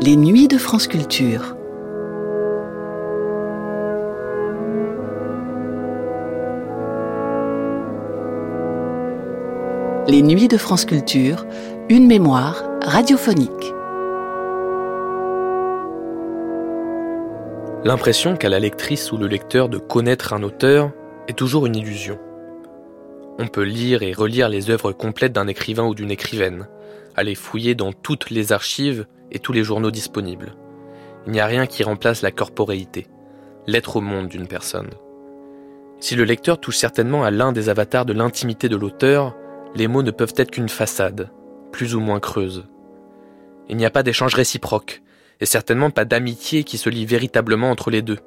Les nuits de France Culture. Les nuits de France Culture, une mémoire radiophonique. L'impression qu'a la lectrice ou le lecteur de connaître un auteur est toujours une illusion. On peut lire et relire les œuvres complètes d'un écrivain ou d'une écrivaine, aller fouiller dans toutes les archives et tous les journaux disponibles. Il n'y a rien qui remplace la corporéité, l'être au monde d'une personne. Si le lecteur touche certainement à l'un des avatars de l'intimité de l'auteur, les mots ne peuvent être qu'une façade, plus ou moins creuse. Il n'y a pas d'échange réciproque, et certainement pas d'amitié qui se lie véritablement entre les deux,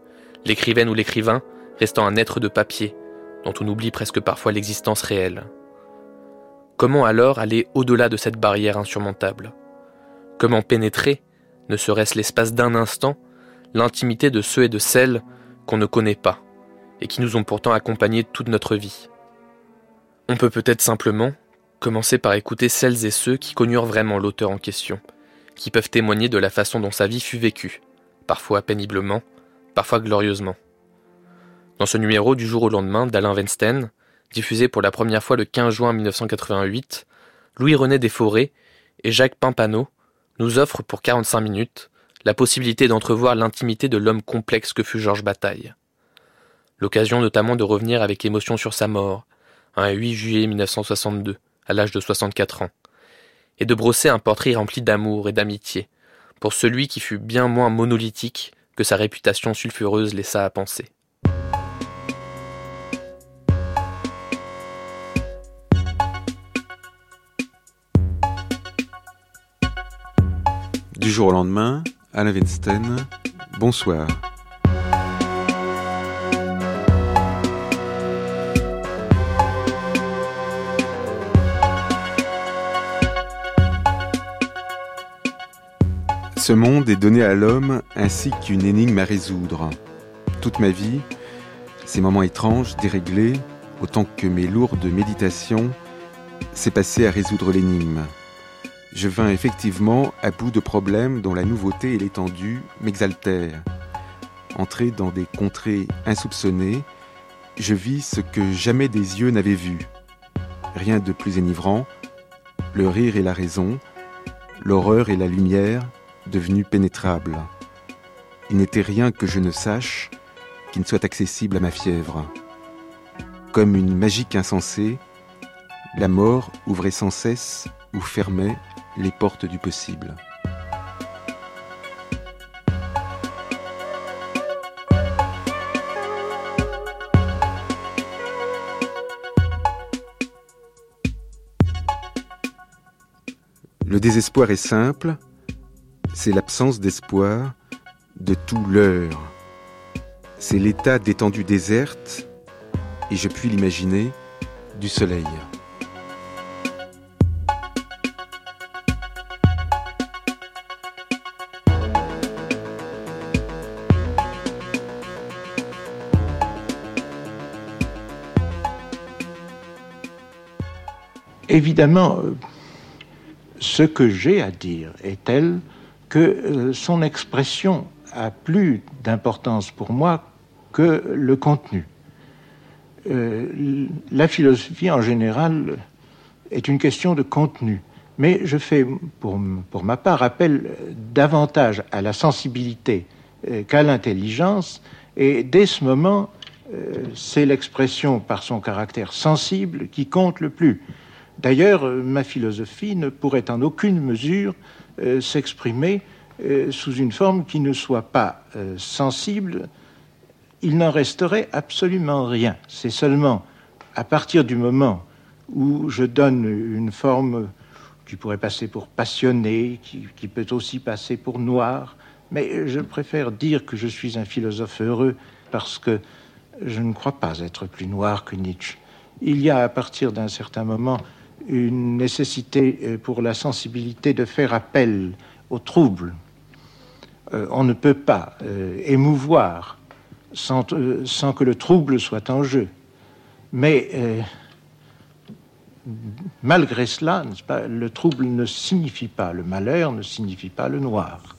l'écrivaine ou l'écrivain restant un être de papier, dont on oublie presque parfois l'existence réelle. Comment alors aller au-delà de cette barrière insurmontable? Comment pénétrer, ne serait-ce l'espace d'un instant, l'intimité de ceux et de celles qu'on ne connaît pas, et qui nous ont pourtant accompagnés toute notre vie? On peut peut-être simplement commencer par écouter celles et ceux qui connurent vraiment l'auteur en question, qui peuvent témoigner de la façon dont sa vie fut vécue, parfois péniblement, parfois glorieusement. Dans ce numéro du jour au lendemain d'Alain Weinstein, diffusé pour la première fois le 15 juin 1988, Louis-René Desforêts et Jacques Pimpano nous offrent pour 45 minutes la possibilité d'entrevoir l'intimité de l'homme complexe que fut Georges Bataille. L'occasion notamment de revenir avec émotion sur sa mort, un 8 juillet 1962, à l'âge de 64 ans, et de brosser un portrait rempli d'amour et d'amitié, pour celui qui fut bien moins monolithique que sa réputation sulfureuse laissa à penser. Du jour au lendemain, Alain Weinstein, bonsoir. Ce monde est donné à l'homme ainsi qu'une énigme à résoudre. Toute ma vie, ces moments étranges, déréglés, autant que mes lourdes méditations, s'est passé à résoudre l'énigme je vins effectivement à bout de problèmes dont la nouveauté et l'étendue m'exaltèrent. Entré dans des contrées insoupçonnées, je vis ce que jamais des yeux n'avaient vu. Rien de plus enivrant, le rire et la raison, l'horreur et la lumière devenus pénétrables. Il n'était rien que je ne sache qui ne soit accessible à ma fièvre. Comme une magique insensée, la mort ouvrait sans cesse ou fermait les portes du possible. Le désespoir est simple, c'est l'absence d'espoir de tout l'heure. C'est l'état d'étendue déserte, et je puis l'imaginer, du soleil. Évidemment, euh, ce que j'ai à dire est tel que euh, son expression a plus d'importance pour moi que le contenu. Euh, la philosophie en général est une question de contenu, mais je fais pour, pour ma part appel davantage à la sensibilité qu'à l'intelligence, et dès ce moment, c'est l'expression par son caractère sensible qui compte le plus. D'ailleurs, euh, ma philosophie ne pourrait en aucune mesure euh, s'exprimer euh, sous une forme qui ne soit pas sensible. Il n'en resterait absolument rien. C'est seulement à partir du moment où je donne une forme qui pourrait passer pour passionné, qui, qui peut aussi passer pour noir, mais je préfère dire que je suis un philosophe heureux parce que je ne crois pas être plus noir que Nietzsche. Il y a à partir d'un certain moment une nécessité euh, pour la sensibilité de faire appel au trouble. Euh, on ne peut pas euh, émouvoir sans, que le trouble soit en jeu. Mais malgré cela, le trouble ne signifie pas, le malheur ne signifie pas le noir.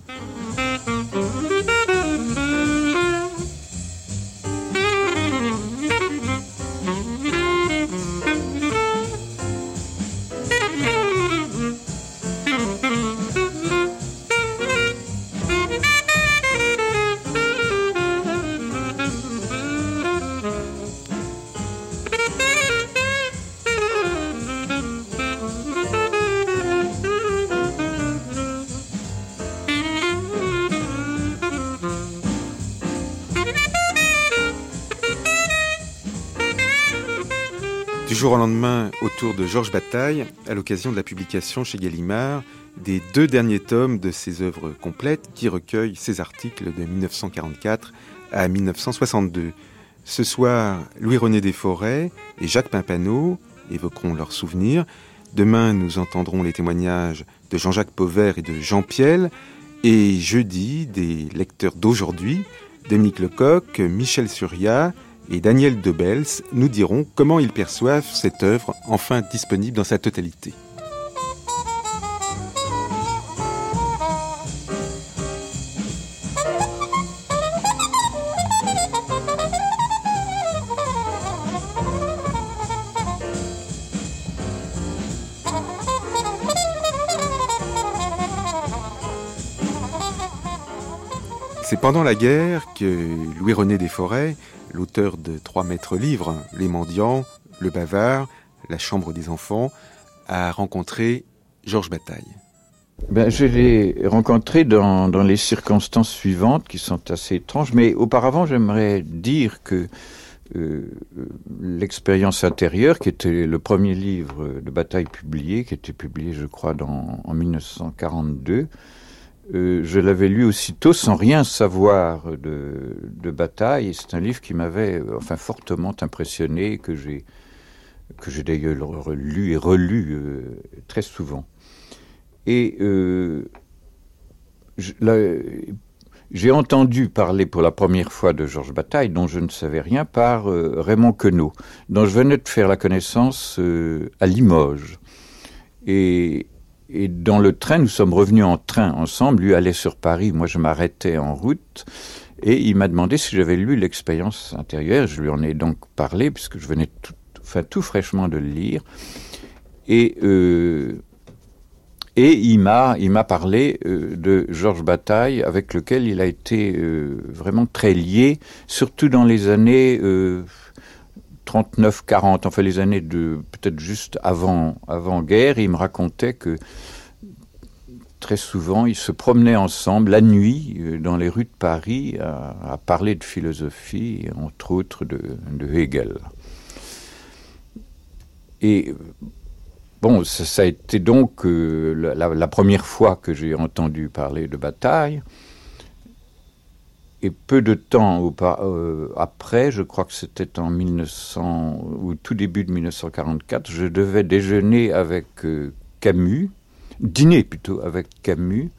Lendemain, autour de Georges Bataille, à l'occasion de la publication chez Gallimard des deux derniers tomes de ses œuvres complètes qui recueillent ses articles de 1944 à 1962. Ce soir, Louis-René Desforêts et Jacques Pimpano évoqueront leurs souvenirs. Demain, nous entendrons les témoignages de Jean-Jacques Pauvert et de Jean Piel. Et jeudi, des lecteurs d'aujourd'hui, Dominique Lecoq, Michel Surya, et Daniel Debels nous diront comment ils perçoivent cette œuvre enfin disponible dans sa totalité. Pendant la guerre que Louis-René Desforêts l'auteur de trois maîtres livres, Les Mendiants, Le Bavard, La Chambre des Enfants, a rencontré Georges Bataille. Ben, je l'ai rencontré dans, dans, les circonstances suivantes qui sont assez étranges, mais auparavant j'aimerais dire que euh, l'expérience intérieure, qui était le premier livre de bataille publié, qui était publié je crois en 1942, euh, je l'avais lu aussitôt sans rien savoir de, bataille. C'est un livre qui m'avait euh, enfin fortement impressionné, que j'ai que j'ai d'ailleurs lu et relu euh, très souvent. Et j'ai entendu parler pour la première fois de Georges Bataille, dont je ne savais rien, par Raymond Queneau, dont je venais de faire la connaissance à Limoges. Et et dans le train, nous sommes revenus en train ensemble. Lui allait sur Paris, moi je m'arrêtais en route. Et il m'a demandé si j'avais lu l'expérience intérieure. Je lui en ai donc parlé, puisque je venais tout, enfin, tout fraîchement de le lire. Et, euh, et il m'a, il m'a parlé euh, de Georges Bataille, avec lequel il a été euh, vraiment très lié, surtout dans les années 39, 40, enfin les années de peut-être juste avant, avant guerre, il me racontait que très souvent ils se promenaient ensemble la nuit euh, dans les rues de Paris à, parler de philosophie, entre autres de, Hegel. Et bon, ça, a été donc euh, la, première fois que j'ai entendu parler de bataille. Et peu de temps euh, après, je crois que c'était en 1900 ou tout début de 1944, je devais déjeuner avec euh, Camus, dîner plutôt avec Camus,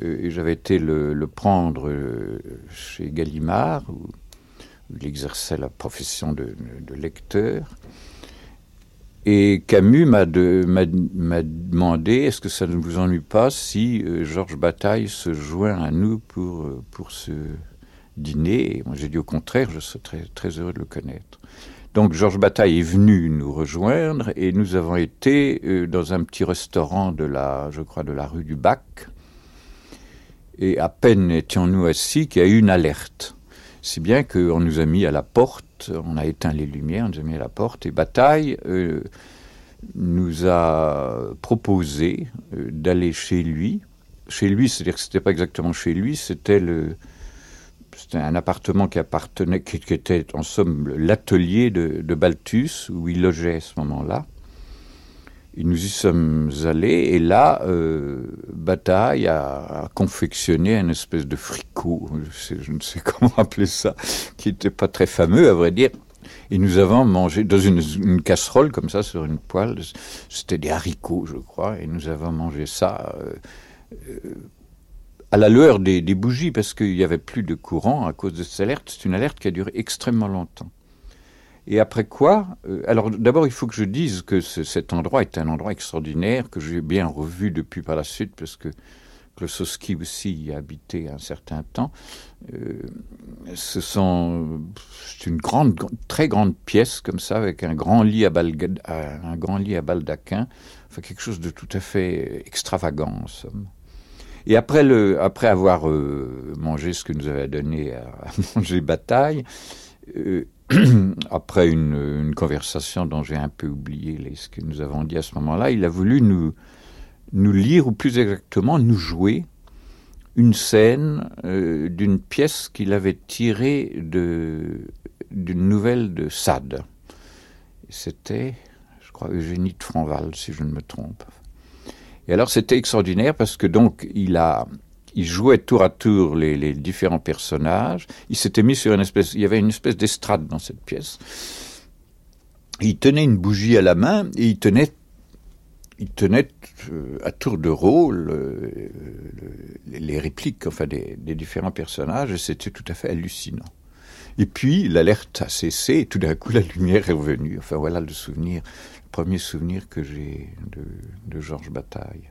euh, et j'avais été le, prendre chez Gallimard, où, il exerçait la profession de lecteur. Et Camus m'a demandé est-ce que ça ne vous ennuie pas si euh, Georges Bataille se joint à nous pour, euh, pour ce dîner? Moi j'ai dit au contraire, je serais très, très heureux de le connaître. Donc Georges Bataille est venu nous rejoindre et nous avons été euh, dans un petit restaurant de la, je crois, de la rue du Bac. Et à peine étions-nous assis qu'il y a eu une alerte. Si bien qu'on nous a mis à la porte on a éteint les lumières, on a mis la porte, et Bataille euh, nous a proposé euh, d'aller chez lui. Chez lui, c'est-à-dire que c'était pas exactement chez lui, c'était un appartement qui appartenait, qui, était en somme l'atelier de, de, Balthus, où il logeait à ce moment-là. Nous y sommes allés, et là, euh, Bataille a, confectionné une espèce de fricot, je, ne sais comment appeler ça, qui n'était pas très fameux, à vrai dire. Et nous avons mangé dans une, casserole comme ça sur une poêle, c'était des haricots, je crois, et nous avons mangé ça euh, euh, à la lueur des, des bougies, parce qu'il n'y avait plus de courant à cause de cette alerte. C'est une alerte qui a duré extrêmement longtemps. Et après quoi euh, Alors d'abord, il faut que je dise que cet endroit est un endroit extraordinaire que j'ai bien revu depuis par la suite, parce que Klosowski aussi y a habité un certain temps. Euh, c'est une grande, très grande pièce comme ça, avec un grand lit à, à baldaquin, enfin quelque chose de tout à fait extravagant en somme. Et après, le, après avoir euh, mangé ce que nous avait donné à, manger bataille, après une, conversation dont j'ai un peu oublié ce que nous avons dit à ce moment-là, il a voulu nous, lire, ou plus exactement nous jouer, une scène euh, d'une pièce qu'il avait tirée d'une nouvelle de Sade. C'était, je crois, Eugénie de Franval, si je ne me trompe. Et alors c'était extraordinaire parce que donc il a, il jouait tour à tour les, différents personnages. Il s'était mis sur une espèce, il y avait une espèce d'estrade dans cette pièce. Il tenait une bougie à la main et il tenait, il tenait euh, à tour de rôle euh, les répliques, enfin des, des différents personnages. Et c'était tout à fait hallucinant. Et puis l'alerte a cessé et tout d'un coup la lumière est revenue. Enfin voilà le souvenir, le premier souvenir que j'ai de, de Georges Bataille.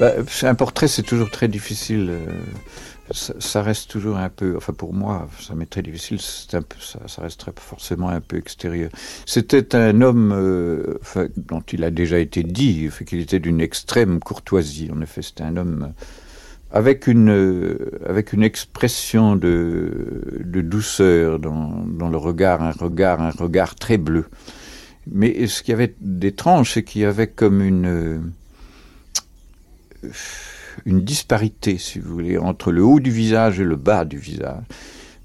Bah, Un portrait, c'est toujours très difficile. Euh, ça, reste toujours un peu, enfin pour moi, ça m'est très difficile, un peu, ça, ça resterait forcément un peu extérieur. C'était un homme euh, dont il a déjà été dit qu'il était d'une extrême courtoisie. En effet, c'était un homme avec une, avec une expression de, de douceur dans, dans, le regard, un regard, un regard très bleu. Mais ce qu'il y avait d'étrange, c'est qu'il y avait comme une, euh, une disparité, si vous voulez, entre le haut du visage et le bas du visage.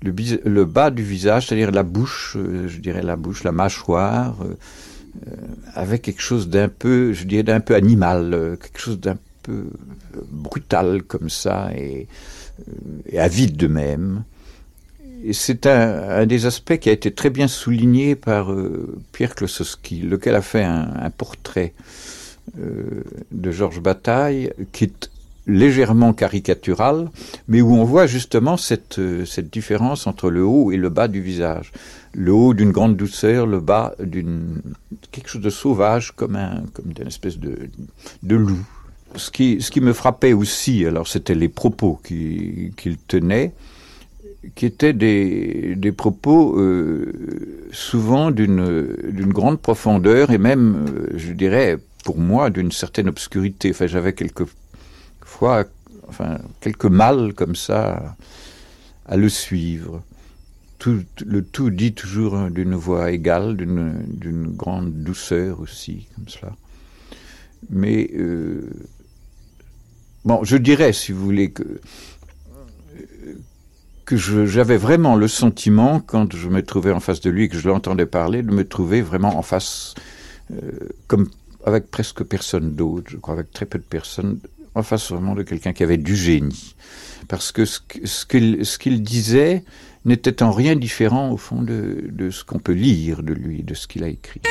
Le, bas du visage, c'est-à-dire la bouche, euh, je dirais la bouche, la mâchoire, euh, avec quelque chose d'un peu, je dirais d'un peu animal, quelque chose d'un peu brutal comme ça et, et avide de même c'est un, des aspects qui a été très bien souligné par euh, Pierre Klosowski, lequel a fait un, portrait euh, de Georges Bataille qui est légèrement caricatural, mais où on voit justement cette, euh, cette différence entre le haut et le bas du visage. Le haut d'une grande douceur, le bas d'une quelque chose de sauvage comme un comme une espèce de, de loup. Ce qui, ce qui me frappait aussi, alors c'était les propos qu'il tenait, qui étaient des, des propos euh, souvent d'une grande profondeur et même, euh, je dirais, pour moi, d'une certaine obscurité. Enfin, j'avais quelques fois, enfin, quelques mal comme ça à le suivre. Tout, le tout dit toujours d'une voix égale, d'une grande douceur aussi, comme cela. Mais, euh, bon, je dirais, si vous voulez, que que j'avais vraiment le sentiment, quand je me trouvais en face de lui que je l'entendais parler, de me trouver vraiment en face, euh, comme avec presque personne d'autre, je crois, avec très peu de personnes, en face vraiment de quelqu'un qui avait du génie. Parce que ce, qu'il disait n'était en rien différent, au fond, de, de ce qu'on peut lire de lui, de ce qu'il a écrit.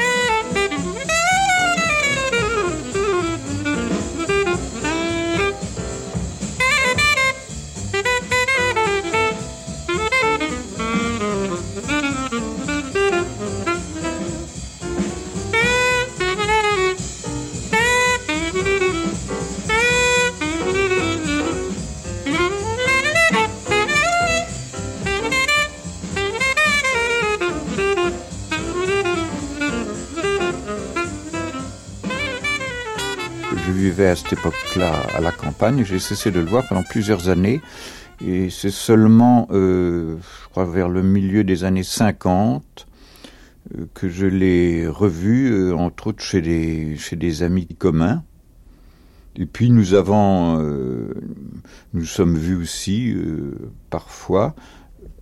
À cette époque-là à la campagne. J'ai cessé de le voir pendant plusieurs années. Et c'est seulement, euh, je crois, vers le milieu des années 50 euh, que je l'ai revu, euh, entre autres chez des, amis communs. Et puis nous avons, nous sommes vus aussi parfois,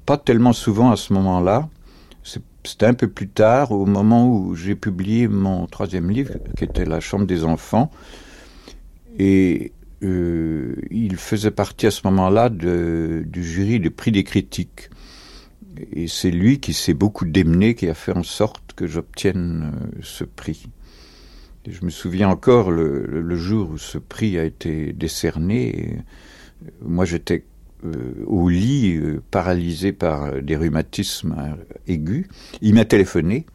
pas tellement souvent à ce moment-là. C'était un peu plus tard, au moment où j'ai publié mon troisième livre, qui était La Chambre des enfants. Et euh, il faisait partie à ce moment-là du jury du prix des critiques. Et c'est lui qui s'est beaucoup démené, qui a fait en sorte que j'obtienne euh, ce prix. Et je me souviens encore le, jour où ce prix a été décerné. Euh, moi, j'étais au lit, paralysé par des rhumatismes aigus. Il m'a téléphoné.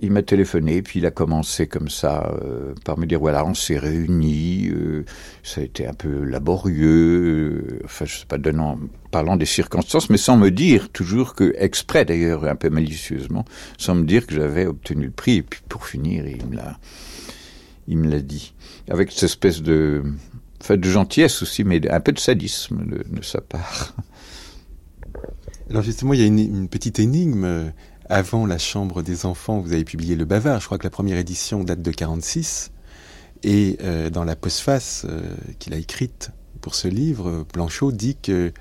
Il m'a téléphoné, puis il a commencé comme ça euh, par me dire voilà, on s'est réunis, euh, ça a été un peu laborieux, euh, enfin je sais pas, donnant, parlant des circonstances, mais sans me dire toujours que, exprès d'ailleurs, un peu malicieusement, sans me dire que j'avais obtenu le prix. Et puis pour finir, il me l'a, il me l'a dit, avec cette espèce de, enfin de gentillesse aussi, mais un peu de sadisme de, sa part. Alors justement, il y a une petite énigme avant la Chambre des enfants, vous avez publié Le Bavard. Je crois que la première édition date de 46. Et euh, dans la postface euh, qu'il a écrite pour ce livre, Blanchot dit que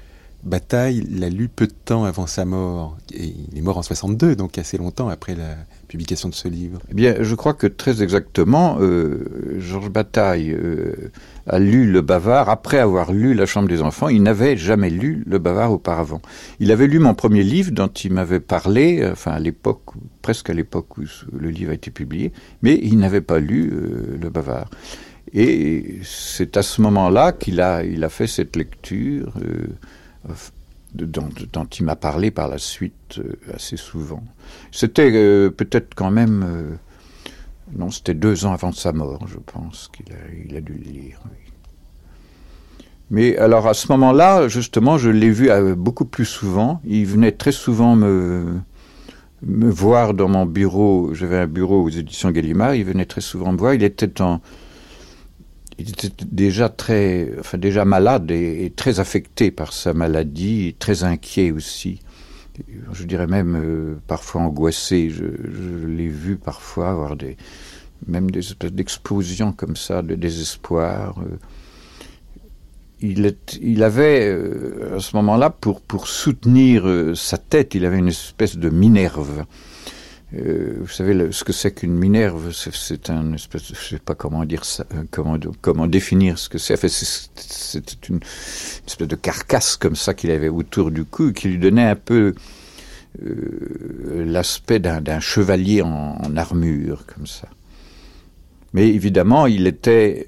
Bataille l'a lu peu de temps avant sa mort. Et il est mort en 62, donc assez longtemps après la publication de ce livre. Eh bien, je crois que très exactement, euh, Georges Bataille euh, a lu Le Bavard après avoir lu La Chambre des enfants. Il n'avait jamais lu Le Bavard auparavant. Il avait lu mon premier livre dont il m'avait parlé, enfin à l'époque, presque à l'époque où le livre a été publié, mais il n'avait pas lu euh, Le Bavard. Et c'est à ce moment-là qu'il a, fait cette lecture. Dont, il m'a parlé par la suite euh, assez souvent. C'était euh, peut-être quand même... Euh, non, c'était deux ans avant sa mort, je pense qu'il a, dû le lire. Mais alors à ce moment-là, justement, je l'ai vu beaucoup plus souvent. Il venait très souvent me, me voir dans mon bureau. J'avais un bureau aux éditions Gallimard. Il venait très souvent me voir. Il était en il était déjà très, enfin déjà malade et, et, très affecté par sa maladie, très inquiet aussi. Je dirais même euh, parfois angoissé. Je, l'ai vu parfois avoir des, même des espèces d'explosions comme ça, de désespoir. Euh, il, il avait euh, à ce moment-là, pour, pour soutenir sa tête, il avait une espèce de minerve. Euh, vous savez ce que c'est qu'une minerve c'est un espèce de, je sais pas comment dire ça euh, comment comment définir ce que c'est. Enfin, c'était une, espèce de carcasse comme ça qu'il avait autour du cou qui lui donnait un peu euh, l'aspect d'un chevalier en, armure comme ça. Mais évidemment il était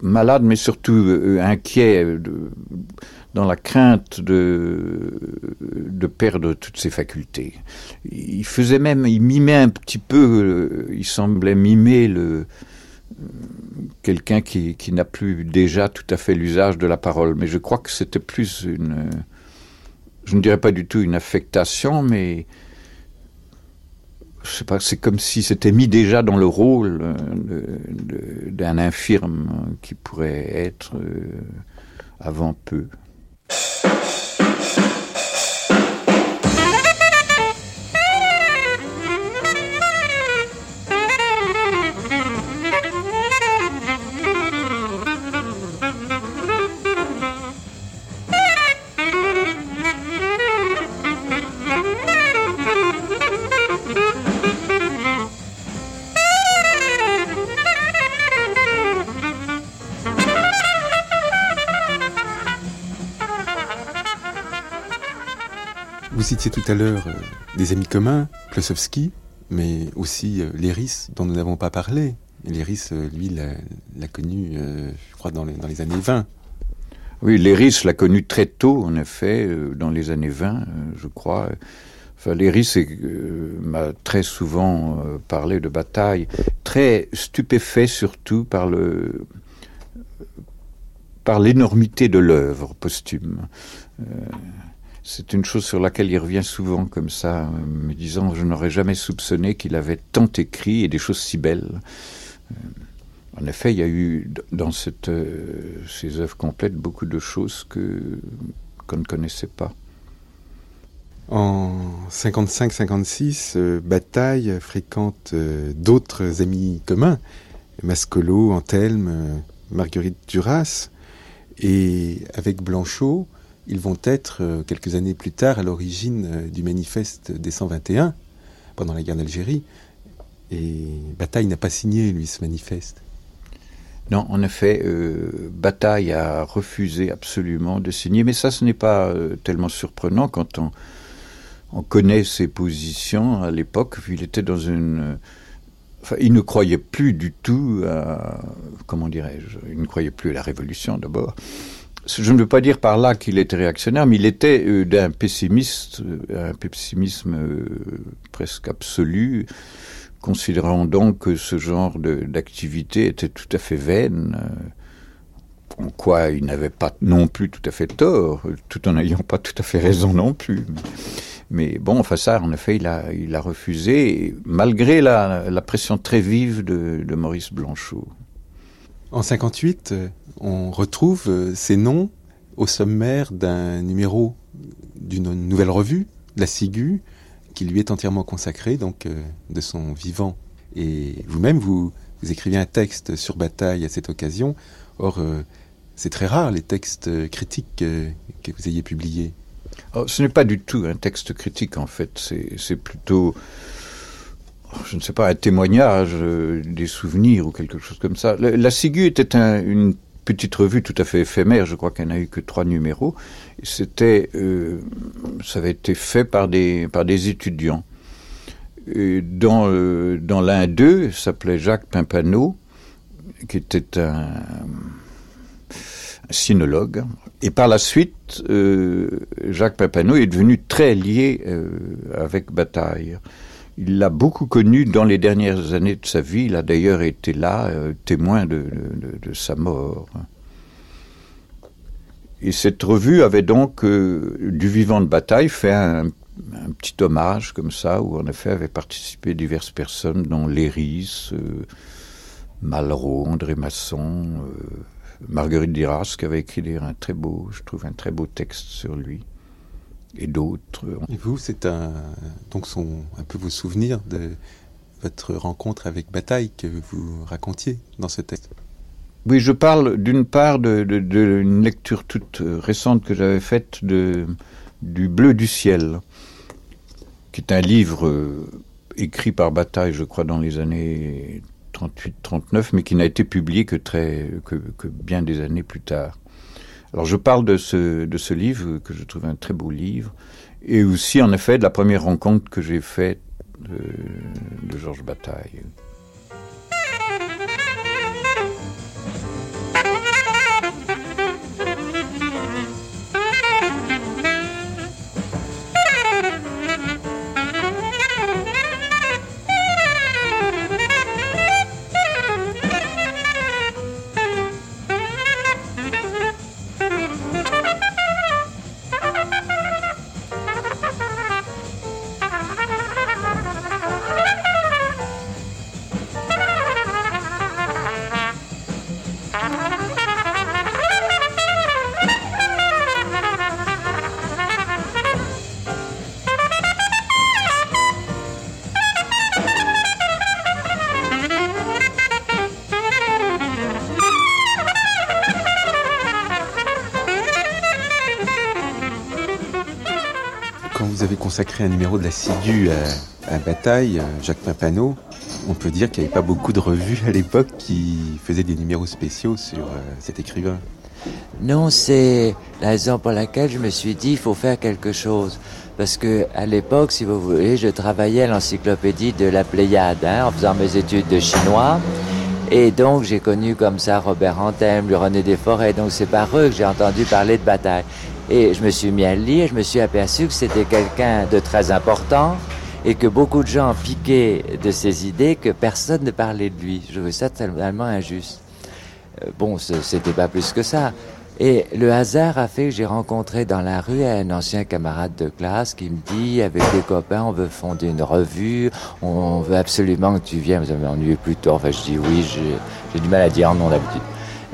malade mais surtout inquiet dans la crainte de, de perdre toutes ses facultés. Il faisait même, il mimait un petit peu, il semblait mimer le quelqu'un qui, qui n'a plus déjà tout à fait l'usage de la parole, mais je crois que c'était plus une, je ne dirais pas du tout une affectation, mais c'est comme si c'était mis déjà dans le rôle d'un infirme qui pourrait être euh, avant peu. Vous citiez tout à l'heure euh, des amis communs, Klosowski, mais aussi euh, Léris, dont nous n'avons pas parlé. Léris, euh, lui, l'a connu, euh, je crois, dans les, années 20. Oui, Léris l'a connu très tôt, en effet, dans les années 20, euh, je crois. Enfin, Léris m'a très souvent parlé de bataille, très stupéfait surtout par le par l'énormité de l'œuvre posthume. C'est une chose sur laquelle il revient souvent comme ça, me disant je n'aurais jamais soupçonné qu'il avait tant écrit et des choses si belles. en effet, il y a eu dans cette, ces œuvres complètes beaucoup de choses que qu'on ne connaissait pas. En 55-56, Bataille fréquente d'autres amis communs, Mascolo, Anthelme, Marguerite Duras, et avec Blanchot, ils vont être, euh, quelques années plus tard, à l'origine euh, du manifeste des 121, pendant la guerre d'Algérie. Et Bataille n'a pas signé, lui, ce manifeste. Non, en effet, euh, Bataille a refusé absolument de signer, mais ça, ce n'est pas tellement surprenant quand on, on, connaît ses positions à l'époque. Il était dans une... Il ne croyait plus du tout à... Comment dirais-je Il ne croyait plus à la révolution, d'abord je ne veux pas dire par là qu'il était réactionnaire, mais il était euh, d'un pessimiste, euh, un pessimisme euh, presque absolu, considérant donc que ce genre d'activité était tout à fait vaine, en quoi il n'avait pas non plus tout à fait tort, tout en n'ayant pas tout à fait raison non plus. Mais bon, enfin ça, en effet, il a, refusé, malgré la, pression très vive de Maurice Blanchot. En 58, on retrouve euh, ces noms au sommaire d'un numéro d'une nouvelle revue, La Ciguë, qui lui est entièrement consacrée, donc euh, de son vivant. Et vous-même, vous, vous écrivez un texte sur Bataille à cette occasion. Or, euh, c'est très rare les textes critiques que vous ayez publiés. Oh, ce n'est pas du tout un texte critique, en fait. C'est plutôt je ne sais pas, un témoignage des souvenirs ou quelque chose comme ça. La, la était une petite revue tout à fait éphémère, je crois qu'elle n'a eu que trois numéros. C'était, euh, ça avait été fait par des, par des étudiants. Dans euh, dans l'un d'eux, s'appelait Jacques Pimpano, qui était un, sinologue. Et par la suite, euh, Jacques Pimpano est devenu très lié euh, avec Bataille. Il l'a beaucoup connu dans les dernières années de sa vie. Il a d'ailleurs été là, euh, témoin de, sa mort. Et cette revue avait donc, euh, du vivant de bataille, fait un, petit hommage comme ça, où en effet avaient participé diverses personnes, dont Léris, euh, Malraux, André Masson, Marguerite Diras, qui avait écrit un très beau, je trouve, un très beau texte sur lui et d'autres. Et vous, c'est un, donc son, un peu vos souvenirs de votre rencontre avec Bataille que vous racontiez dans ce texte. Oui, je parle d'une part d'une de, de, lecture toute récente que j'avais faite de, du Bleu du ciel, qui est un livre euh, écrit par Bataille, je crois, dans les années 38-39, mais qui n'a été publié que, très, que, que bien des années plus tard. Alors je parle de ce, de ce livre que je trouve un très beau livre, et aussi en effet de la première rencontre que j'ai faite de, de Georges Bataille. Consacré un numéro de la Ciguë à, à Bataille, Jacques Pimpano, on peut dire qu'il n'y avait pas beaucoup de revues à l'époque qui faisaient des numéros spéciaux sur euh, cet écrivain. Non, c'est la raison pour laquelle je me suis dit il faut faire quelque chose. Parce que à l'époque, si vous voulez, je travaillais à l'encyclopédie de la Pléiade hein, en faisant mes études de chinois. Et donc j'ai connu comme ça Robert Anthem, le René Desforêts. Donc c'est par eux que j'ai entendu parler de bataille. Et je me suis mis à lire, je me suis aperçu que c'était quelqu'un de très important et que beaucoup de gens piquaient de ses idées, que personne ne parlait de lui. Je trouvais ça tellement injuste. Euh, bon, c'était pas plus que ça. Et le hasard a fait que j'ai rencontré dans la rue un ancien camarade de classe qui me dit, avec des copains, on veut fonder une revue, on veut absolument que tu viennes, avez ennuyé plus tôt. Enfin, je dis oui, j'ai du mal à dire non d'habitude.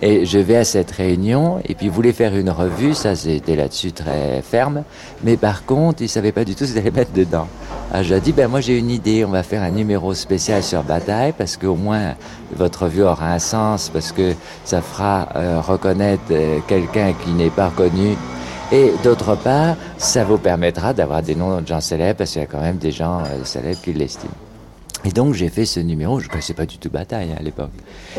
Et je vais à cette réunion, et puis il voulait faire une revue, ça c'était là-dessus très ferme, mais par contre, il savait pas du tout ce qu'ils allaient mettre dedans. Alors je lui ai dit, ben moi j'ai une idée, on va faire un numéro spécial sur Bataille, parce qu'au moins votre revue aura un sens, parce que ça fera euh, reconnaître euh, quelqu'un qui n'est pas connu. Et d'autre part, ça vous permettra d'avoir des noms de gens célèbres, parce qu'il y a quand même des gens euh, célèbres qui l'estiment. Et donc j'ai fait ce numéro, je ne connaissais pas du tout Bataille hein, à l'époque.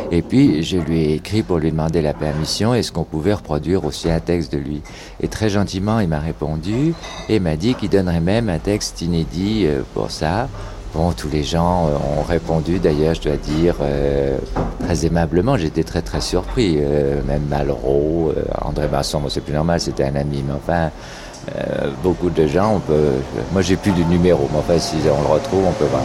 Et puis je lui ai écrit pour lui demander la permission, est-ce qu'on pouvait reproduire aussi un texte de lui? Et très gentiment il m'a répondu et m'a dit qu'il donnerait même un texte inédit euh, pour ça. Bon, tous les gens euh, ont répondu, d'ailleurs, je dois dire, euh, très aimablement. J'étais très, très surpris. même Malraux, André Masson, c'est plus normal, c'était un ami, mais enfin, beaucoup de gens, on peut... Moi, j'ai plus de numéro, mais enfin, si on le retrouve, on peut voir.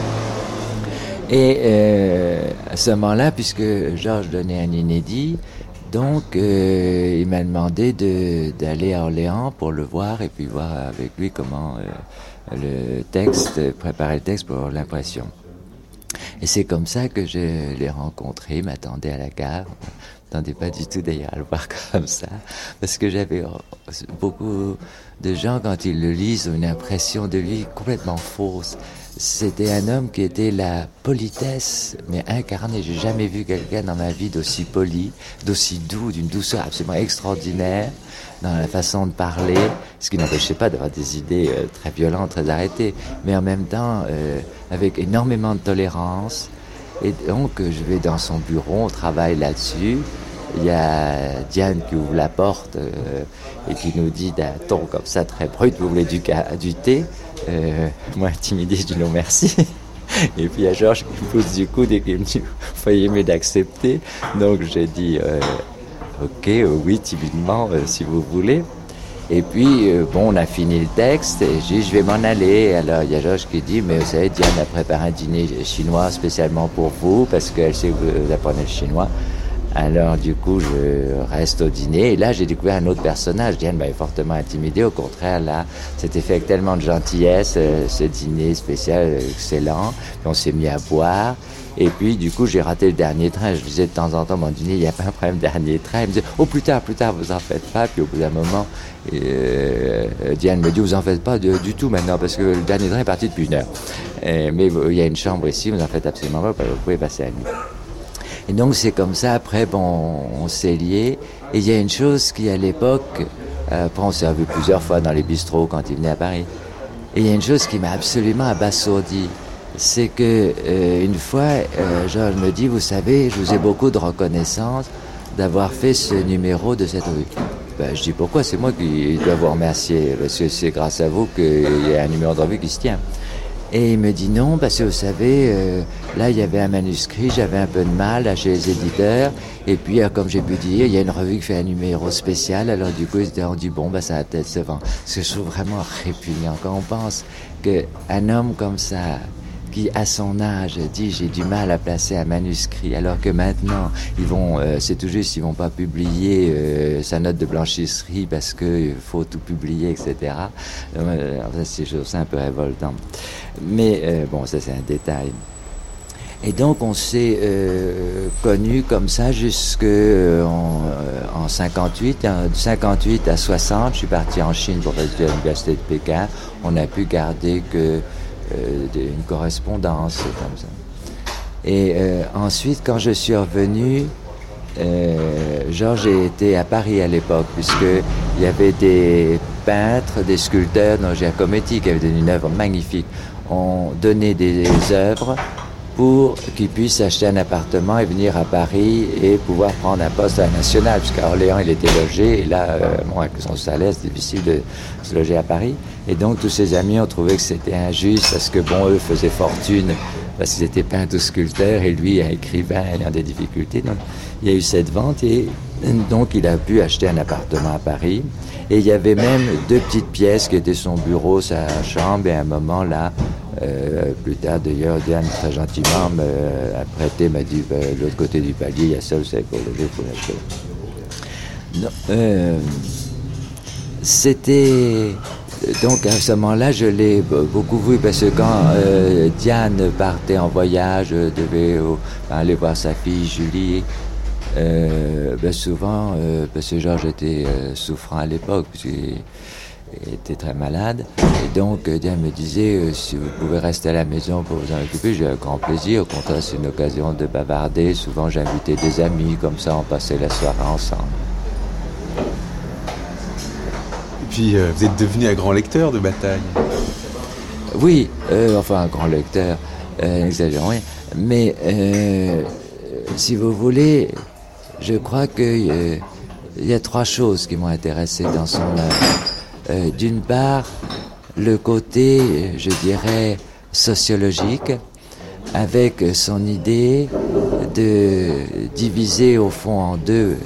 Et euh, à ce moment-là, puisque Georges donnait un inédit, donc euh, il m'a demandé d'aller à Orléans pour le voir et puis voir avec lui comment euh, le texte, préparer le texte pour l'impression. Et c'est comme ça que je l'ai rencontré, il m'attendait à la gare. M'attendais pas du tout d'ailleurs à le voir comme ça, parce que j'avais beaucoup de gens, quand ils le lisent, ont une impression de lui complètement fausse. C'était un homme qui était la politesse, mais incarnée. J'ai jamais vu quelqu'un dans ma vie d'aussi poli, d'aussi doux, d'une douceur absolument extraordinaire dans la façon de parler, ce qui n'empêchait pas d'avoir des idées euh, très violentes, très arrêtées, mais en même temps euh, avec énormément de tolérance. Et donc je vais dans son bureau, on travaille là-dessus. Il y a Diane qui ouvre la porte euh, et qui nous dit d'un ton comme ça très brut, vous voulez du, du thé? Euh, Moi intimidé, je dis non merci. Et puis il y a Georges qui me pousse du coude et qui me dit, faut aimer d'accepter. Donc j'ai dit, euh, ok, oui, timidement, si vous voulez. Et puis, bon, on a fini le texte et j'ai dit, je vais m'en aller. Alors, il y a Georges qui dit, mais vous savez, Diane a préparé un dîner chinois spécialement pour vous parce qu'elle sait que vous apprenez le chinois. Alors du coup, je reste au dîner et là, j'ai découvert un autre personnage. Diane m'avait fortement intimidé. Au contraire, là, c'était fait avec tellement de gentillesse, euh, ce dîner spécial excellent. Puis on s'est mis à boire. Et puis, du coup, j'ai raté le dernier train. Je disais de temps en temps, mon dîner, il n'y a pas un problème, dernier train. Il me disait, oh, plus tard, plus tard, vous en faites pas. Puis au bout d'un moment, euh, Diane me dit, vous en faites pas du tout maintenant, parce que le dernier train est parti depuis une heure. mais il y a une chambre ici, vous en faites absolument pas, vous pouvez passer la nuit. Et donc c'est comme ça, après, bon, on s'est liés. Et il y a une chose qui, à l'époque, euh, après on s'est revu plusieurs fois dans les bistrots quand il venait à Paris. Et il y a une chose qui m'a absolument abasourdi. C'est que euh, une fois, euh, me dit, vous savez, je vous ai beaucoup de reconnaissance d'avoir fait ce numéro de cette rue. Ben, je dis pourquoi? C'est moi qui dois vous remercier, parce que c'est grâce à vous qu'il y a un numéro de revue qui se tient. Et il me dit non, parce que vous savez, euh, là il y avait un manuscrit, j'avais un peu de mal là, chez les éditeurs. Et puis, euh, comme j'ai pu dire, il y a une revue qui fait un numéro spécial. Alors du coup, ils se dit bon, bah, ça va peut-être se vendre. Ce que je trouve vraiment répugnant quand on pense qu'un homme comme ça, qui à son âge dit j'ai du mal à placer un manuscrit alors que maintenant ils vont euh, c'est tout juste ils vont pas publier euh, sa note de blanchisserie parce que faut tout publier etc euh, c'est c'est un peu révoltant mais euh, bon ça c'est un détail et donc on s'est euh, connus comme ça jusque en 58. De 58 à 60, je suis parti en Chine pour rester à l'université de Pékin. On n'a pu garder que euh, une correspondance comme ça. Et euh, ensuite, quand je suis revenu, euh, Georges était à Paris à l'époque, puisqu'il y avait des peintres, des sculpteurs dans Giacometti qui avaient donné une œuvre magnifique. On donnait des œuvres pour qu'il puisse acheter un appartement et venir à Paris et pouvoir prendre un poste à la nationale, puisqu'à Orléans il était logé, et là, euh, bon, son salaire, c'est difficile de se loger à Paris. Et donc tous ses amis ont trouvé que c'était injuste, parce que bon, eux faisaient fortune, parce qu'ils étaient peintres ou sculpteurs, et lui, un écrivain, ayant des difficultés. Donc il y a eu cette vente, et donc il a pu acheter un appartement à Paris. Et il y avait même deux petites pièces qui étaient son bureau, sa chambre, et à un moment là, euh, plus tard, d'ailleurs, Diane, très gentiment, m'a prêté, m'a dit, de l'autre côté du palier, il y a ça, vous savez, pour lever, pour la euh, C'était. Donc à ce moment-là, je l'ai beaucoup vu parce que quand euh, Diane partait en voyage, devait aller voir sa fille Julie. Ben souvent, parce que Georges était souffrant à l'époque, était très malade. Et donc, euh, Diane me disait, euh, si vous pouvez rester à la maison pour vous en occuper, j'ai un grand plaisir. Au contraire, c'est une occasion de bavarder. Souvent, j'invitais des amis, comme ça, on passait la soirée ensemble. Et puis, euh, vous êtes devenu un grand lecteur de bataille Oui, enfin, un grand lecteur, n'exagérons rien. Mais, si vous voulez, je crois qu'il y a trois choses qui m'ont intéressé dans son œuvre. Euh, d'une part, le côté, je dirais, sociologique, avec son idée de diviser au fond en deux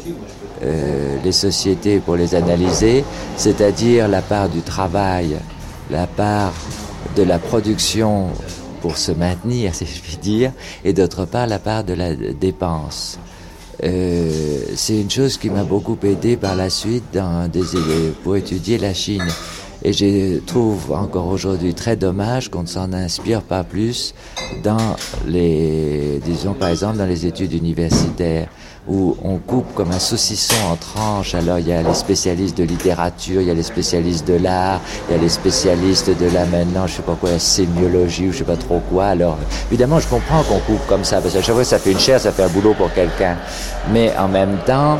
euh, les sociétés pour les analyser, c'est-à-dire la part du travail, la part de la production pour se maintenir, si je puis dire, et d'autre part la part de la dépense. Euh, c'est une chose qui m'a beaucoup aidé par la suite dans des, pour étudier la Chine. Et je trouve encore aujourd'hui très dommage qu'on ne s'en inspire pas plus dans les, disons par exemple dans les études universitaires où on coupe comme un saucisson en tranches. Alors il y a les spécialistes de littérature, il y a les spécialistes de l'art, il y a les spécialistes de la maintenant, je sais pas quoi, la sémiologie ou je sais pas trop quoi. Alors évidemment, je comprends qu'on coupe comme ça parce qu'à chaque fois ça fait une chair, ça fait un boulot pour quelqu'un. Mais en même temps,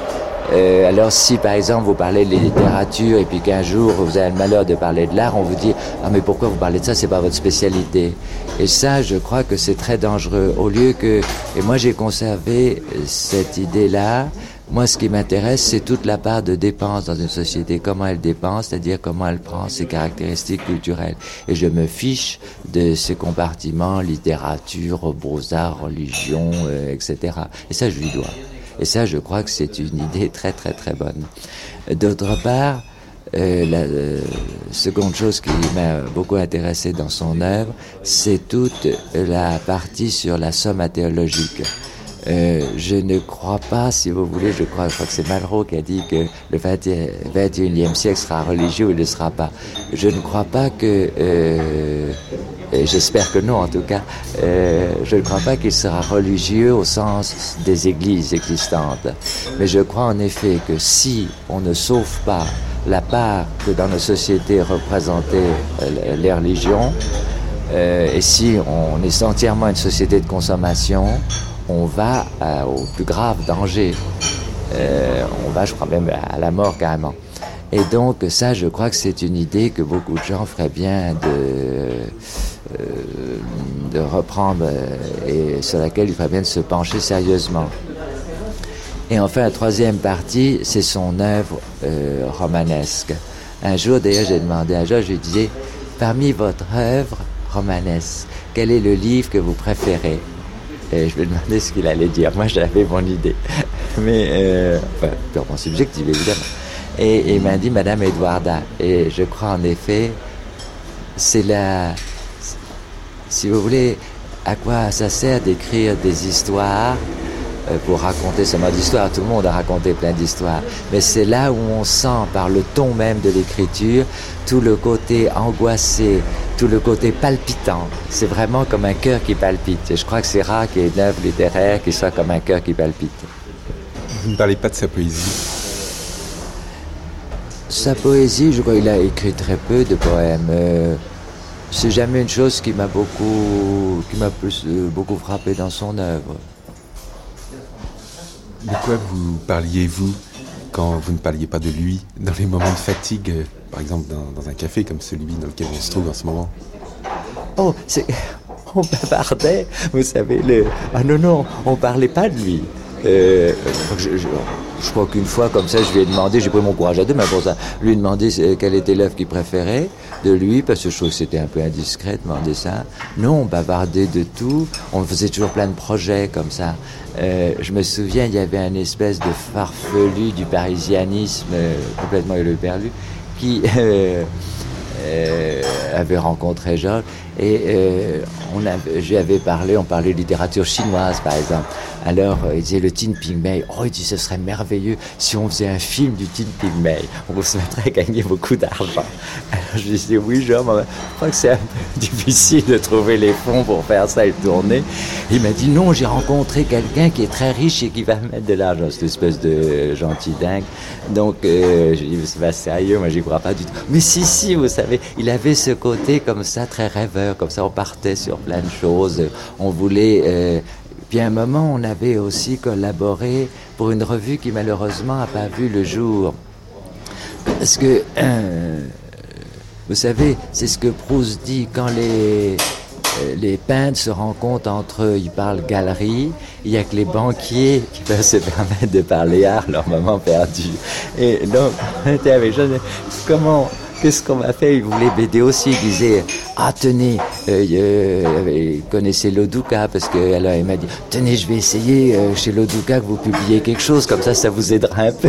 euh, alors si par exemple vous parlez de littérature et puis qu'un jour vous avez le malheur de parler de l'art, on vous dit ah mais pourquoi vous parlez de ça, c'est pas votre spécialité. Et ça, je crois que c'est très dangereux. Au lieu que et moi j'ai conservé cette idée là. Moi, ce qui m'intéresse, c'est toute la part de dépense dans une société, comment elle dépense, c'est-à-dire comment elle prend ses caractéristiques culturelles. Et je me fiche de ces compartiments, littérature, beaux-arts, religion, euh, etc. Et ça, je lui dois. Et ça, je crois que c'est une idée très très très bonne. D'autre part, euh, la euh, seconde chose qui m'a beaucoup intéressé dans son œuvre, c'est toute la partie sur la somme théologique. Euh, je ne crois pas, si vous voulez, je crois, je crois que c'est Malraux qui a dit que le 21e siècle sera religieux ou ne sera pas. Je ne crois pas que euh, j'espère que non en tout cas, euh, je ne crois pas qu'il sera religieux au sens des églises existantes. Mais je crois en effet que si on ne sauve pas la part que dans nos sociétés représentaient euh, les religions, euh, et si on est entièrement une société de consommation, on va au plus grave danger. on va, je crois même, à la mort carrément. Et donc ça, je crois que c'est une idée que beaucoup de gens feraient bien de euh, de reprendre euh, et sur laquelle il ferait bien de se pencher sérieusement. Et enfin, la troisième partie, c'est son œuvre euh, romanesque. Un jour, d'ailleurs, j'ai demandé à Georges, je lui disais, parmi votre œuvre romanesque, quel est le livre que vous préférez? Et je lui ai demandé ce qu'il allait dire. Moi, j'avais mon idée. Mais, euh, enfin, purement subjective, évidemment. Et, il m'a dit Madame Edwarda. Et je crois en effet, c'est la, si vous voulez, à quoi ça sert d'écrire des histoires pour raconter mode d'histoire Tout le monde a raconté plein d'histoires. Mais c'est là où on sent, par le ton même de l'écriture, tout le côté angoissé, tout le côté palpitant. C'est vraiment comme un cœur qui palpite. Et je crois que c'est rare qu'il y ait une œuvre littéraire qui soit comme un cœur qui palpite. Vous ne parlez pas de sa poésie Sa poésie, je crois qu'il a écrit très peu de poèmes. Euh, c'est jamais une chose qui m'a beaucoup, qui m'a plus euh, beaucoup frappé dans son œuvre. De quoi vous parliez-vous quand vous ne parliez pas de lui, dans les moments de fatigue, par exemple dans, un café comme celui dans lequel on se trouve en ce moment? Oh, c'est. On bavardait, vous savez, le. Ah non, non, on parlait pas de lui. Euh, je crois qu'une fois, comme ça, je lui ai demandé, j'ai pris mon courage à deux mains pour ça, lui ai demandé euh, quelle était l'œuvre qu'il préférait de lui, parce que je trouvais que c'était un peu indiscret de demander ça. Non, on bavardait de tout, on faisait toujours plein de projets comme ça. Euh, je me souviens, il y avait un espèce de farfelu du parisianisme euh, complètement éperdu qui avait rencontré Georges Et euh, j'avais parlé, on parlait littérature chinoise par exemple. Alors euh, il disait le Tin Pygmei. Oh, il dit ce serait merveilleux si on faisait un film du Tin Pygmei. On se mettrait à gagner beaucoup d'argent. Alors je disais oui, je crois que c'est un peu difficile de trouver les fonds pour faire ça et tourner. Il m'a dit non, j'ai rencontré quelqu'un qui est très riche et qui va mettre de l'argent. Cette espèce de gentil dingue. Donc euh, je dis c'est pas sérieux, moi j'y crois pas du tout. Mais si si, vous savez, il avait ce côté comme ça très rêveur, comme ça on partait sur plein de choses. On voulait euh, puis à un moment, on avait aussi collaboré pour une revue qui malheureusement n'a pas vu le jour. Parce que, euh, vous savez, c'est ce que Proust dit quand les, euh, les peintres se rencontrent entre eux, ils parlent galerie, il n'y a que les banquiers qui peuvent se permettre de parler art, leur moment perdu. Et donc, on était avec Jean, comment Qu'est-ce qu'on m'a fait Il voulait BD aussi. Il disait Ah, tenez, euh, euh, il connaissait Loduca parce il m'a dit Tenez, je vais essayer euh, chez Loduca que vous publiez quelque chose, comme ça, ça vous aidera un peu.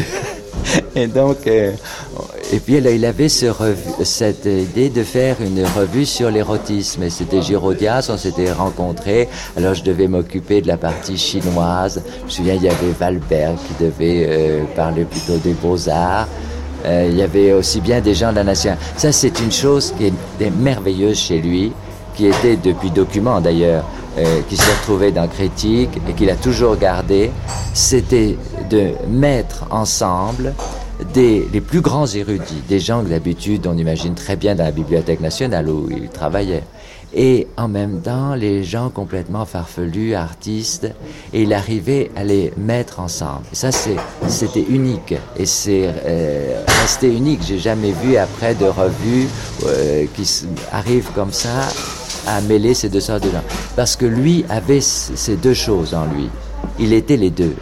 et donc, et puis là, il avait ce cette idée de faire une revue sur l'érotisme. Et c'était Girodias, on s'était rencontrés. Alors, je devais m'occuper de la partie chinoise. Je me souviens, il y avait Valberg qui devait parler plutôt des beaux-arts. Euh, il y avait aussi bien des gens de la nation. Ça, c'est une chose qui est merveilleuse chez lui, qui était depuis document d'ailleurs, euh, qui s'est retrouvé dans Critique et qu'il a toujours gardé. C'était de mettre ensemble les plus grands érudits, des gens que d'habitude on imagine très bien dans la Bibliothèque nationale où il travaillait et en même temps les gens complètement farfelus, artistes, et il arrivait à les mettre ensemble. ça, c'était unique, et c'est euh, resté unique. J'ai jamais vu après de revues euh, qui arrivent comme ça à mêler ces deux sortes de gens. Parce que lui avait ces deux choses en lui. Il était les deux.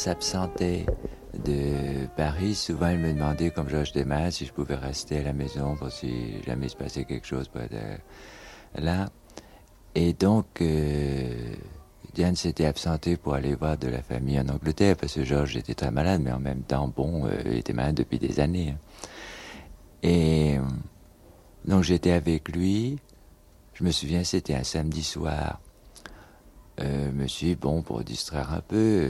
S'absentait de Paris, souvent elle me demandait, comme Georges Desmas, si je pouvais rester à la maison pour si jamais se passait quelque chose là. Et donc, euh, Diane s'était absentée pour aller voir de la famille en Angleterre, parce que Georges était très malade, mais en même temps, bon, euh, il était malade depuis des années. Hein. Et donc j'étais avec lui. Je me souviens, c'était un samedi soir. Euh, me suis bon, pour distraire un peu,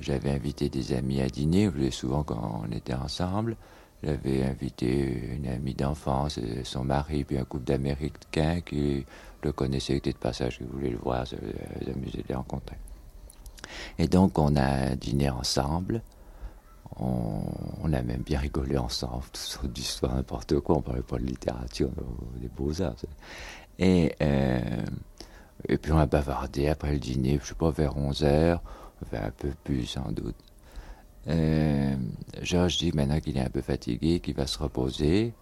j'avais invité des amis à dîner, souvent quand on était ensemble. J'avais invité une amie d'enfance, euh, son mari, puis un couple d'Américains qui le connaissaient, qui étaient de passage, qui voulaient le voir, s'amuser de les rencontrer. Et donc on a dîné ensemble. On, a même bien rigolé ensemble, tout sortes d'histoires, n'importe quoi. On parlait pas de littérature, des beaux-arts. Et et puis on a bavardé après le dîner, je sais pas, vers 11h, enfin un peu plus sans doute. Euh, Georges dit maintenant qu'il est un peu fatigué, qu'il va se reposer,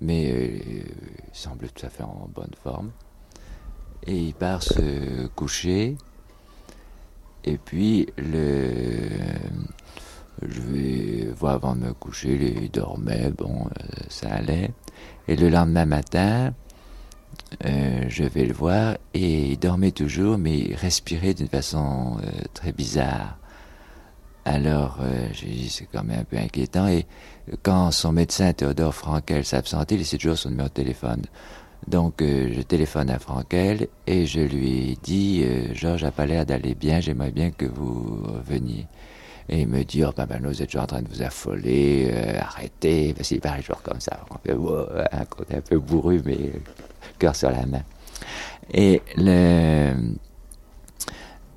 mais euh, il semble tout à fait en bonne forme. Et il part se coucher. Et puis, le, je vais voir avant de me coucher, il dormait, bon, euh, ça allait. Et le lendemain matin, euh, je vais le voir et il dormait toujours, mais il respirait d'une façon euh, très bizarre. Alors, euh, j'ai dit, c'est quand même un peu inquiétant. Et quand son médecin Théodore Frankel s'absentait, il laissait toujours son numéro de téléphone. Donc, je téléphone à Frankel et je lui dis, Georges n'a pas l'air d'aller bien, j'aimerais bien que vous veniez. Et il me dit, oh, ben, vous êtes toujours en train de vous affoler, euh, arrêtez, parce qu'il parle toujours comme ça. On fait, un côté un peu bourru, mais cœur sur la main. Et le...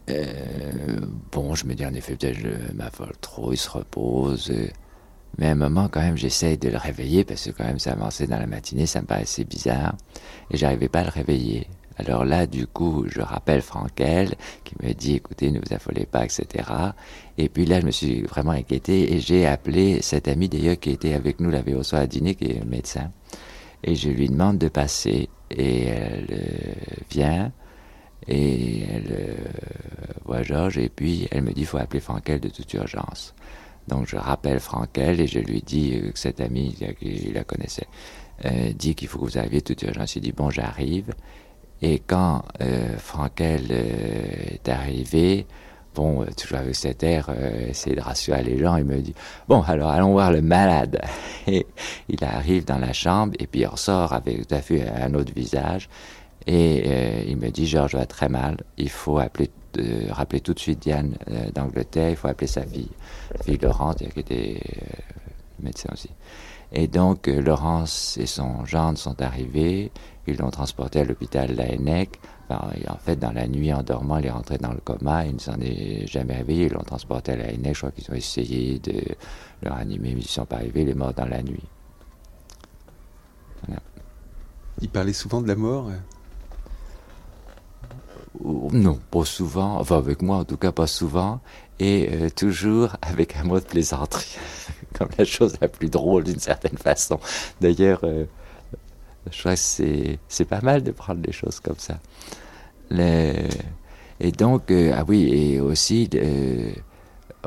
Euh, bon, je me dis en effet, peut-être je m'affole trop, il se repose. mais à un moment, quand même, j'essaye de le réveiller parce que quand même, ça avançait dans la matinée, ça me paraissait bizarre. Et j'arrivais pas à le réveiller. Alors là, du coup, je rappelle Frankel qui me dit écoutez, ne vous affolez pas, etc. Et puis là, je me suis vraiment inquiété et j'ai appelé cette amie d'ailleurs qui était avec nous la veille au soir à dîner, qui est médecin. Et je lui demande de passer. Et elle euh, vient et elle euh, voit Georges et puis elle me dit il faut appeler Frankel de toute urgence. Donc je rappelle Frankel et je lui dis que cette amie qui la connaissait euh, dit qu'il faut que vous arriviez de toute urgence. Il dit bon j'arrive et quand euh, Frankel euh, est arrivé, bon, euh, toujours avec cet air, essayer de rassurer les gens, il me dit Bon, alors allons voir le malade. Et il arrive dans la chambre, et puis il ressort avec tout à fait un autre visage. Et il me dit Georges va très mal, il faut appeler, rappeler tout de suite Diane d'Angleterre, il faut appeler sa fille, sa fille Laurence, qui était médecin aussi. Et donc, Laurence et son gendre sont arrivés. Ils l'ont transporté à l'hôpital Laennec. Enfin, en fait, dans la nuit, en dormant, il est rentré dans le coma. Il ne s'en est jamais réveillé. Ils l'ont transporté à Laennec. Je crois qu'ils ont essayé de le ranimer, mais ils ne sont pas arrivés. Il est mort dans la nuit. Voilà. Il parlait souvent de la mort Non, pas souvent. Enfin, avec moi, en tout cas, pas souvent. Et euh, toujours avec un mot de plaisanterie. Comme la chose la plus drôle, d'une certaine façon. D'ailleurs... Euh, je crois que c'est, pas mal de prendre des choses comme ça. Et donc, euh, ah oui, et aussi, euh,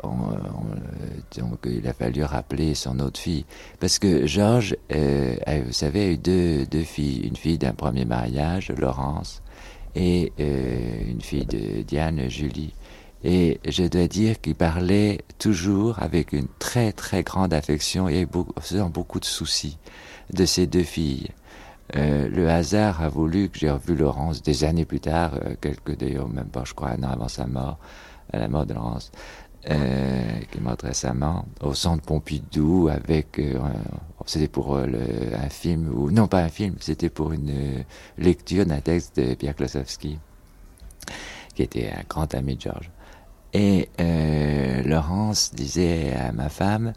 on, on, donc, il a fallu rappeler son autre fille. Parce que Georges, euh, vous savez, a eu deux, deux filles. Une fille d'un premier mariage, Laurence, et une fille de Diane, Julie. Et je dois dire qu'il parlait toujours avec une très très grande affection et beaucoup, faisant beaucoup de soucis de ces deux filles. Euh, le hasard a voulu que j'ai revu Laurence des années plus tard, euh, quelques d'ailleurs, même pas, je crois, un an avant sa mort, à la mort de Laurence, euh, qui est morte récemment, au centre Pompidou, avec, euh, c'était pour le, un film, ou non pas un film, c'était pour une lecture d'un texte de Pierre Klosowski, qui était un grand ami de Georges. Et Laurence disait à ma femme,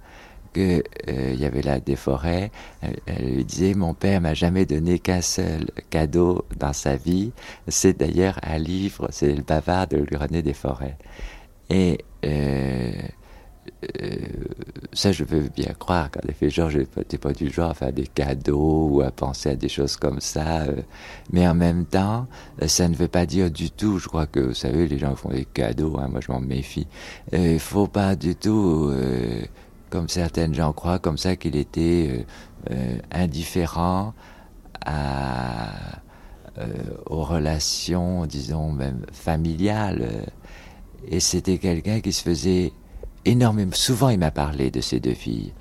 qu'il euh, y avait là des forêts. Elle, lui disait Mon père m'a jamais donné qu'un seul cadeau dans sa vie. C'est d'ailleurs un livre, c'est le bavard de René des Forêts. Et euh, euh, ça, je veux bien croire qu'en effet, Georges n'était pas du genre à faire des cadeaux ou à penser à des choses comme ça. Euh, mais en même temps, ça ne veut pas dire du tout, je crois que, vous savez, les gens font des cadeaux, hein, moi je m'en méfie. Il faut pas du tout comme certaines gens croient, comme ça qu'il était euh, euh, indifférent euh, aux relations, disons même familiales. Et c'était quelqu'un qui se faisait énormément. Souvent, il m'a parlé de ces deux filles.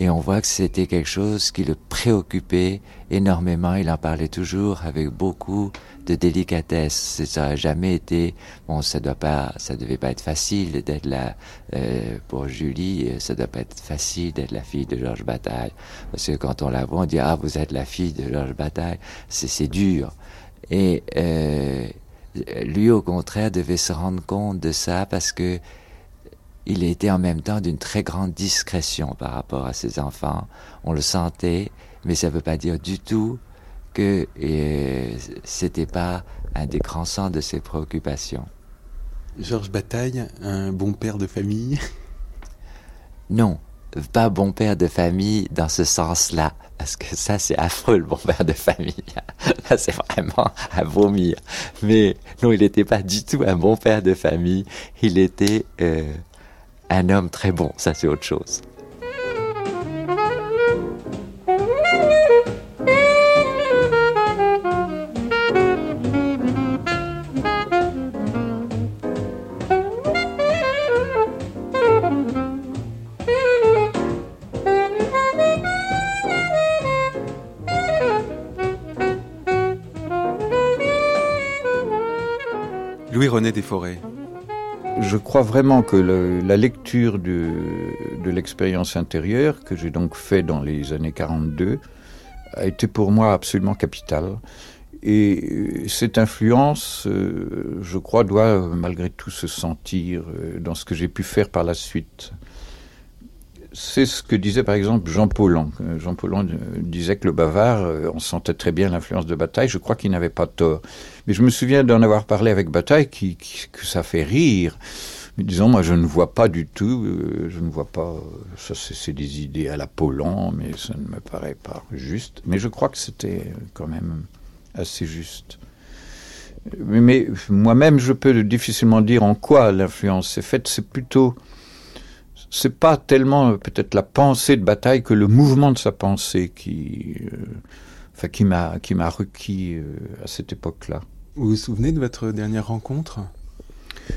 Et on voit que c'était quelque chose qui le préoccupait énormément. Il en parlait toujours avec beaucoup de délicatesse. Ça n'a jamais été, bon, ça doit pas, ça devait pas être facile d'être là euh, pour Julie. Ça doit pas être facile d'être la fille de Georges Bataille, parce que quand on la voit, on dit ah vous êtes la fille de Georges Bataille. C'est c'est dur. Et euh, lui, au contraire, devait se rendre compte de ça parce que il était en même temps d'une très grande discrétion par rapport à ses enfants. On le sentait, mais ça ne veut pas dire du tout que euh, c'était pas un des grands centres de ses préoccupations. Georges Bataille, un bon père de famille? Non, pas bon père de famille dans ce sens-là, parce que ça c'est affreux le bon père de famille. Là c'est vraiment à vomir. Mais non, il n'était pas du tout un bon père de famille. Il était euh, un homme très bon, ça c'est autre chose. Louis-René Desforêts, je crois vraiment que la lecture de, l'expérience intérieure, que j'ai donc fait dans les années 42, a été pour moi absolument capitale. Et euh, cette influence, euh, je crois, doit malgré tout se sentir euh, dans ce que j'ai pu faire par la suite. C'est ce que disait par exemple Jean Paulhan. Jean Paulhan disait que le bavard, on sentait très bien l'influence de Bataille. Je crois qu'il n'avait pas tort. Mais je me souviens d'en avoir parlé avec Bataille, qui, que ça fait rire. Disons, moi, je ne vois pas du tout, je ne vois pas, ça c'est des idées à la Paulhan, mais ça ne me paraît pas juste. Mais je crois que c'était quand même assez juste. Mais, moi-même, je peux difficilement dire en quoi l'influence est faite. C'est plutôt, c'est pas tellement peut-être la pensée de bataille que le mouvement de sa pensée qui, euh, enfin, qui m'a, qui m'a requis euh, à cette époque-là. Vous vous souvenez de votre dernière rencontre?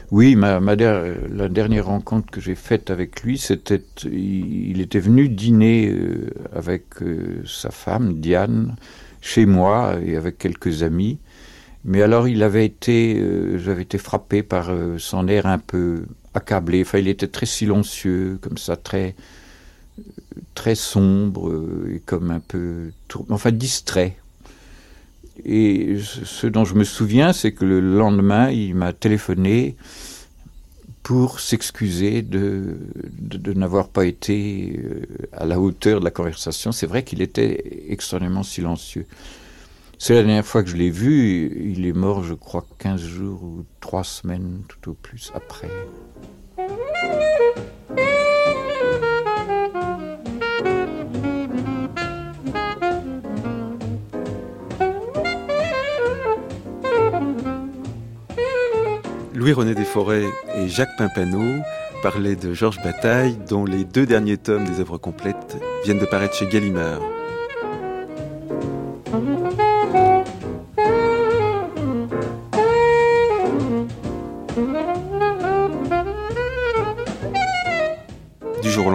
Oui, ma, ma la dernière rencontre que j'ai faite avec lui, c'était, il, était venu dîner euh, avec sa femme Diane chez moi et avec quelques amis. Mais alors il avait été, euh, j'avais été frappé par euh, son air un peu accablé. Enfin, il était très silencieux, comme ça, très très sombre euh, et comme un peu, enfin distrait. Et ce dont je me souviens, c'est que le lendemain, il m'a téléphoné pour s'excuser de, de, n'avoir pas été euh, à la hauteur de la conversation. C'est vrai qu'il était extrêmement silencieux. C'est la dernière fois que je l'ai vu. Il est mort, je crois, 15 jours ou 3 semaines tout au plus après. Louis-René Desforêts et Jacques Pimpano parlaient de Georges Bataille, dont les deux derniers tomes des œuvres complètes viennent de paraître chez Gallimard.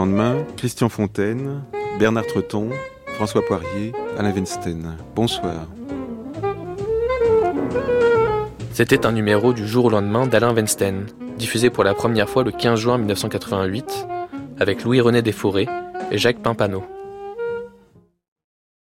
Lendemain, Christian Fontaine, Bernard Treton, François Poirier, Alain Weinstein. Bonsoir. C'était un numéro du jour au lendemain d'Alain Weinstein, diffusé pour la première fois le 15 juin 1988, avec Louis-René Desforêts et Jacques Pimpano.